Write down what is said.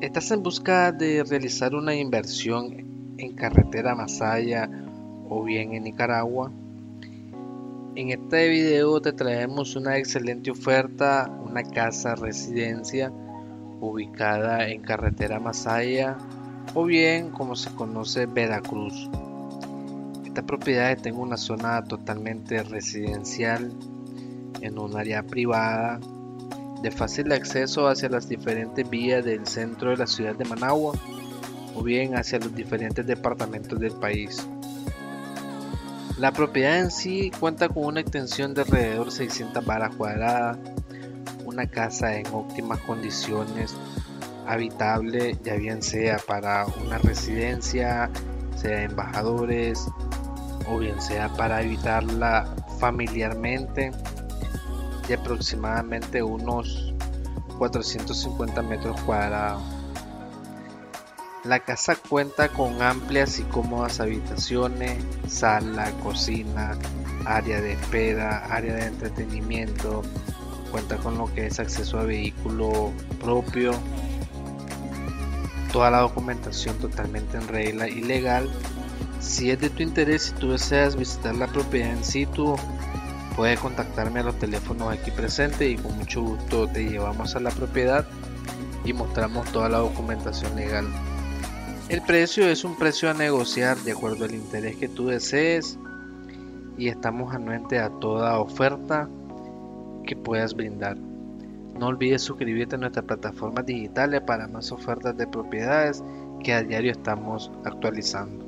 ¿Estás en busca de realizar una inversión en carretera Masaya o bien en Nicaragua? En este video te traemos una excelente oferta, una casa residencia ubicada en carretera Masaya o bien como se conoce Veracruz. Esta propiedad está una zona totalmente residencial, en un área privada de fácil acceso hacia las diferentes vías del centro de la ciudad de Managua o bien hacia los diferentes departamentos del país. La propiedad en sí cuenta con una extensión de alrededor 600 varas cuadradas, una casa en óptimas condiciones, habitable, ya bien sea para una residencia, sea embajadores o bien sea para habitarla familiarmente de aproximadamente unos 450 metros cuadrados. La casa cuenta con amplias y cómodas habitaciones, sala, cocina, área de espera, área de entretenimiento, cuenta con lo que es acceso a vehículo propio, toda la documentación totalmente en regla y legal. Si es de tu interés y tú deseas visitar la propiedad en situ, Puedes contactarme a los teléfonos aquí presentes y con mucho gusto te llevamos a la propiedad y mostramos toda la documentación legal. El precio es un precio a negociar de acuerdo al interés que tú desees y estamos anuentes a toda oferta que puedas brindar. No olvides suscribirte a nuestras plataformas digitales para más ofertas de propiedades que a diario estamos actualizando.